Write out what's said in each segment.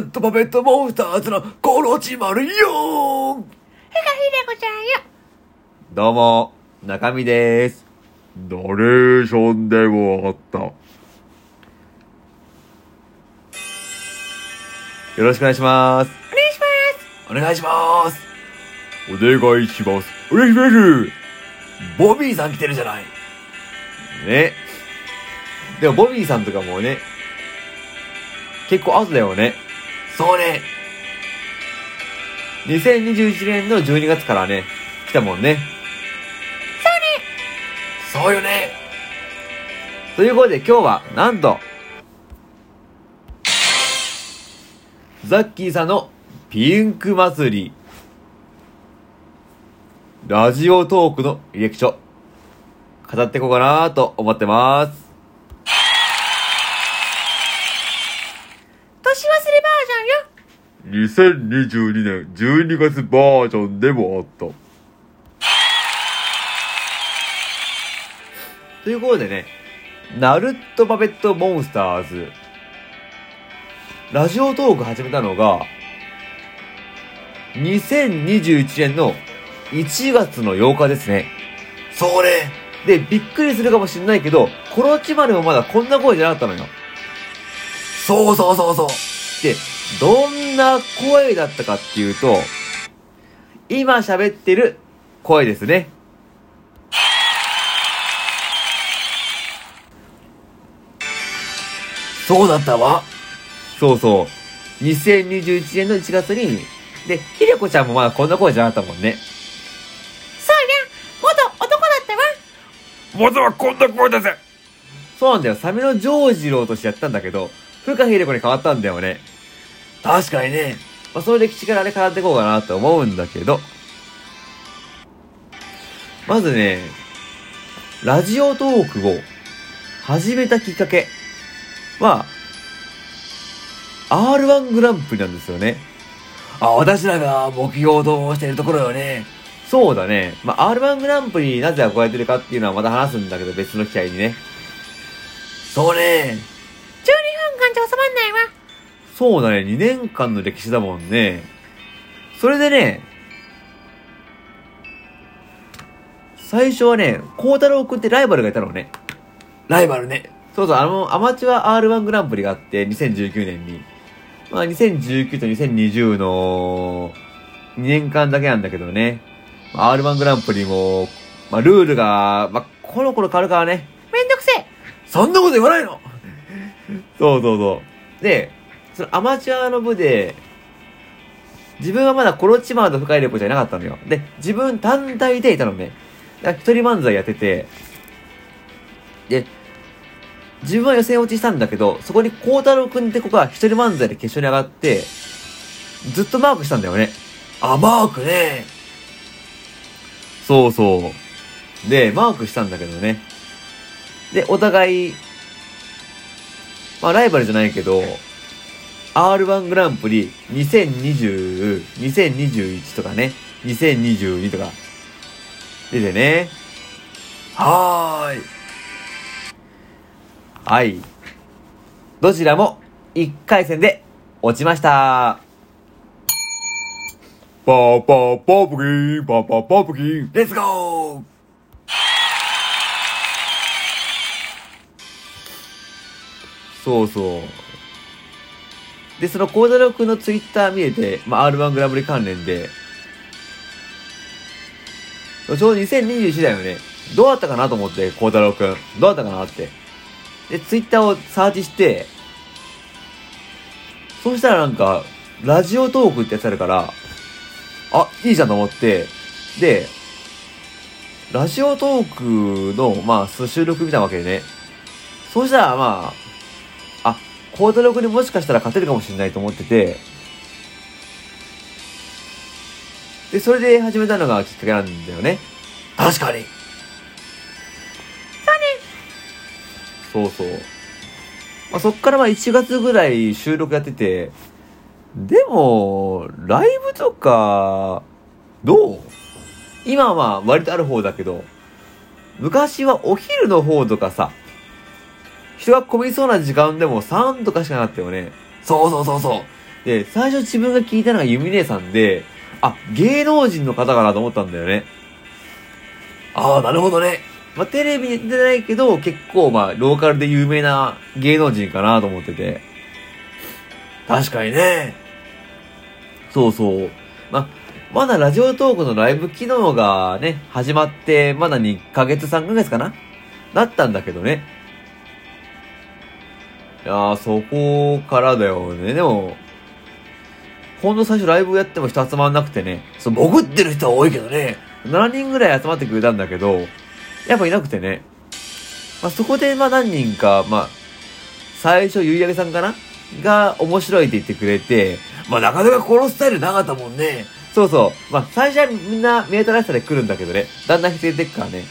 うもなるっとパペットモンスターズのコロチマルよふかひでこちゃんよ。どうも、中身です。ナレーションでもあった。よろしくお願いします。お願いします。お願いしますお願いします。お願いします。ボビーさん来てるじゃないね。でも、ボビーさんとかもね、結構後だよね。そうね2021年の12月からね、来たもんね。そうよね。ということで今日は、なんと、ザッキーさんのピンク祭り、ラジオトークの履歴書、語っていこうかなと思ってます。年忘れバージョンよ。2022年12月バージョンでもあった。ということでね、ナルットパペットモンスターズ、ラジオトーク始めたのが、2021年の1月の8日ですね。そうねで、びっくりするかもしんないけど、コロチマルもまだこんな声じゃなかったのよ。そうそうそうそうで、どんな声だったかっていうと、今喋ってる声ですね。そうだったわそうそう。2021年の1月に、で、ひでこちゃんもまだこんな声じゃなかったもんね。そうや。元男だったわ。まずはこんな声だぜそうなんだよ。サメのジョージローとしてやったんだけど、ふかひでこに変わったんだよね。確かにねまあ、その歴史からね、変わっていこうかなと思うんだけど、まずね、ラジオトークを始めたきっかけは、R1 グランプリなんですよね。あ私らが目標としてるところよねそうだね。まあ、R1 グランプリなぜ憧れてるかっていうのはまた話すんだけど、別の機会にね。そうね12分間じゃ収まんないわ。そうだね、2年間の歴史だもんね。それでね、最初はね、孝太郎くんってライバルがいたのね。ライバルねそうそう、あの、アマチュア R1 グランプリがあって、2019年に。まあ、2019と2020の2年間だけなんだけどね。まあ R1 グランプリも、まあ、ルールが、まあ、コロコロ変わるからね。めんどくせえ。そんなこと言わないのそうそうそう。で、そのアマチュアの部で、自分はまだコロチマーと深いレポじゃなかったのよ。で、自分単体でいたのね。だから一人漫才やってて、で、自分は予選落ちしたんだけど、そこに孝太郎くんって子が一人漫才で決勝に上がって、ずっとマークしたんだよね。あマークねそうそう。で、マークしたんだけどね。で、お互い、まあライバルじゃないけど、R1 グランプリ2020、2021とかね、2022とか、出てね。はーいはい。どちらも1回戦で落ちました。パーパーパンプキン、パーパーパンプキン。レッツゴーそうそう。で、その孝太郎くんのツイッター見えて、まあ、R1 グランプリ関連で、ちょうど2021だよね。どうだったかなと思って、孝太郎くん。どうだったかなって。で、ツイッターをサーチして、そうしたらなんか、ラジオトークってやつあるから、あ、いいじゃんと思って、で、ラジオトークの、まあ、収録見たわけでね。そうしたら、ま、あ、孝太郎くんにもしかしたら勝てるかもしれないと思ってて、で、それで始めたのがきっかけなんだよね。確かにそうそう。まあ、そっからまあ1月ぐらい収録やってて、でも、ライブとか、どう？今はまあ割とある方だけど、昔はお昼の方とかさ、人が混みそうな時間でも3とかしかなかったよね。そうそうそうそう。で、最初自分が聞いたのがユミ姉さんで、あ、芸能人の方かなと思ったんだよね。ああ、なるほどね。まあ、テレビに出てないけど、結構まあ、ローカルで有名な芸能人かなと思ってて。確かにね。そうそう。まあ、まだラジオトークのライブ機能がね、始まって、まだ2ヶ月3ヶ月かな？だったんだけどね。いやー、そこからだよね。でも、ほんと最初ライブやっても人集まんなくてね、そう、潜ってる人は多いけどね。7人ぐらい集まってくれたんだけど、やっぱいなくてね。まあ、そこでまあ何人か、まあ、最初ゆいあげさんかな？が面白いって言ってくれて、まあなかなかこのスタイルなかったもんね。そうそう。まあ、最初はみんな見えたらしさで来るんだけどね。だんだん増えてくからね。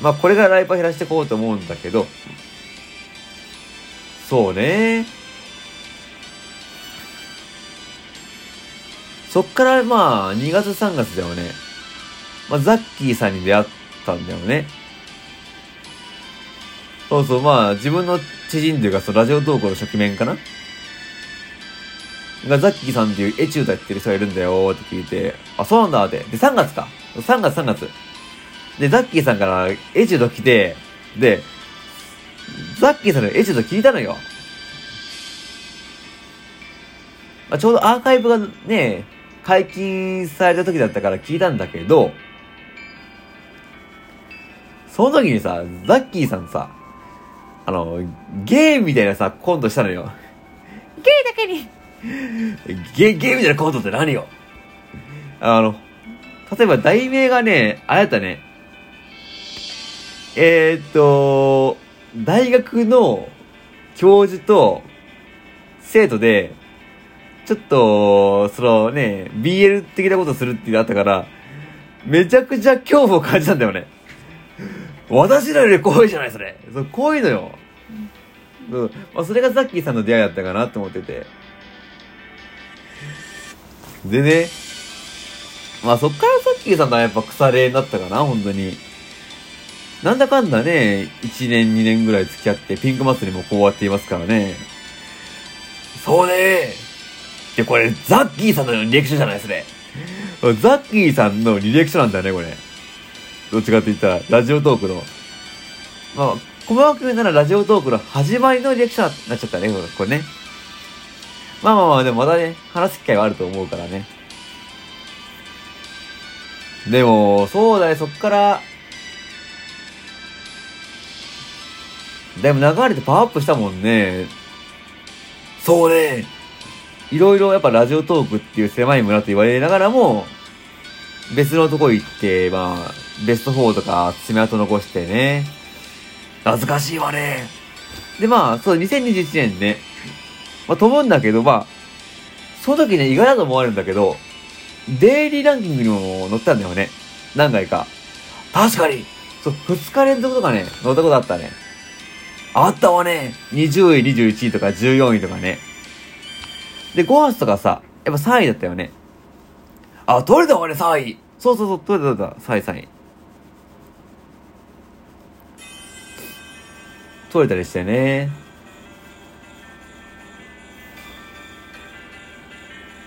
まあ、これからライブは減らしていこうと思うんだけど。そうね。そっからまあ、2月3月だよね。まあ、ザッキーさんに出会ったんだよね。そうそう、まあ、自分の知人というか、そのラジオ投稿の初期面かなが、ザッキーさんっていうエチュードやってる人がいるんだよって聞いて、あ、そうなんだって。で、3月か。3月3月。で、ザッキーさんからエチュード来て、で、ザッキーさんのエチュード聞いたのよ。まあ、ちょうどアーカイブがね、解禁された時だったから聞いたんだけど、その時にさ、ザッキーさんさ、あの、ゲーみたいなさ、コントしたのよ。ゲイだけに。ゲ、ゲーみたいなコントって何よあの、例えば題名がね、あれだったね。えー、っと、大学の教授と生徒で、ちょっと、そのね、BL 的なことするっていうのあったから、めちゃくちゃ恐怖を感じたんだよね。私らより怖いじゃない、それ。そうこういのよ。うんまあ、それがザッキーさんの出会いだったかなと思ってて。でね、まあそっからザッキーさんとはやっぱ腐れになったかな、本当に。なんだかんだね、1年2年ぐらい付き合って、ピンク祭りもこうやっていますからね。そうね。で、これ、ザッキーさんのリアクションじゃない、それ。ザッキーさんの履歴書なんだよね、これ。どっちかって言ったら、ラジオトークの。まあ、細かく言うならラジオトークの始まりの履歴書になっちゃったね、これね。まあまあまあ、でもまたね、話す機会はあると思うからね。でも、そうだね、そっから、だいぶ流れてパワーアップしたもんね。そうね。いろいろやっぱラジオトークっていう狭い村と言われながらも、別のとこ行って、まあ、ベスト4とか爪痕残してね。懐かしいわね。でまあ、そう、2021年ね、まあ飛ぶんだけど、まあ、その時ね、意外だと思われるんだけど、デイリーランキングにも載ったんだよね。何回か。確かに。そう、2日連続とかね、載ったことあったね。あったわね。20位、21位とか14位とかね。で、5月とかさ、やっぱ3位だったよね。あ、取れたわね、3位。そうそうそう、取れた取れた、3位3位。取れたりしてね。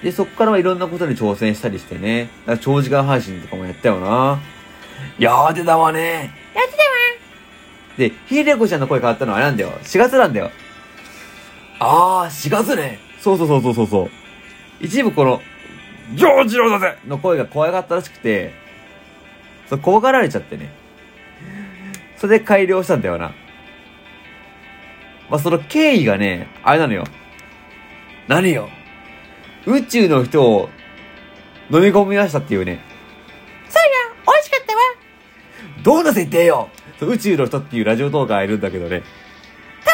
で、そっからはいろんなことに挑戦したりしてね。長時間配信とかもやったよな。やーてたわね。やってたわ。で、ひでこちゃんの声変わったのはあれなんだよ。4月なんだよ。あー、4月ね。そうそうそうそうそうそう。一部この、ジョージローだぜの声が怖かったらしくて、そう、怖がられちゃってね。それで改良したんだよな。まあ、その経緯がね、あれなのよ。何よ？宇宙の人を飲み込みましたっていうね。そうや、美味しかったわ。どんな設定よ？宇宙の人っていうラジオ動画がいるんだけどね。ダ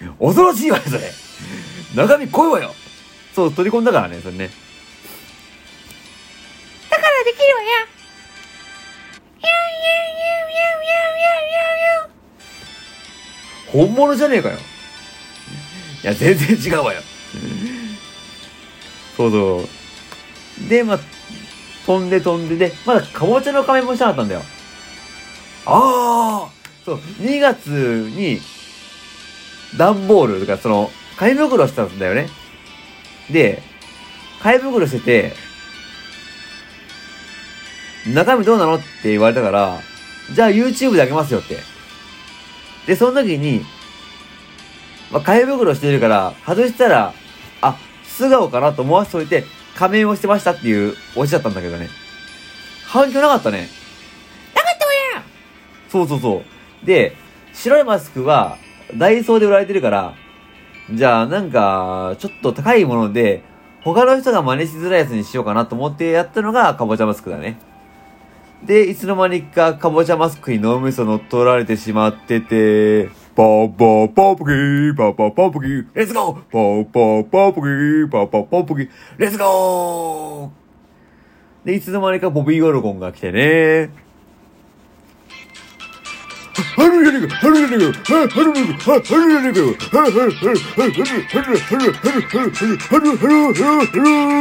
メだ恐ろしいわよ、それ。中身濃いわよ。そう、取り込んだからね、それね。だからできるわよ。本物じゃねえかよ。いや、全然違うわよ。そうそう。で、まあ、飛んで飛んでで、まだかぼちゃの仮面もしたかったんだよ。ああそう、2月に、段ボールとか、その、買い袋してたんだよね。で、買い袋してて、中身どうなのって言われたから、じゃあ YouTube であげますよって。で、その時に、まあ、買い袋してるから、外したら、あ、素顔かなと思わせといて、仮面をしてましたっていうオチだったんだけどね。反響なかったね。そうそうそう。で、白いマスクは、ダイソーで売られてるから、じゃあなんか、ちょっと高いもので、他の人が真似しづらいやつにしようかなと思ってやったのが、かぼちゃマスクだね。で、いつの間にか、かぼちゃマスクに脳みそ乗っ取られてしまってて、パーパーパンプキン、パーパーパンプキン、レッツゴーパーパーパンプキン、パーパーパンプキン、レッツゴーで、いつの間にかボビー・オロゴンが来てね、Hello!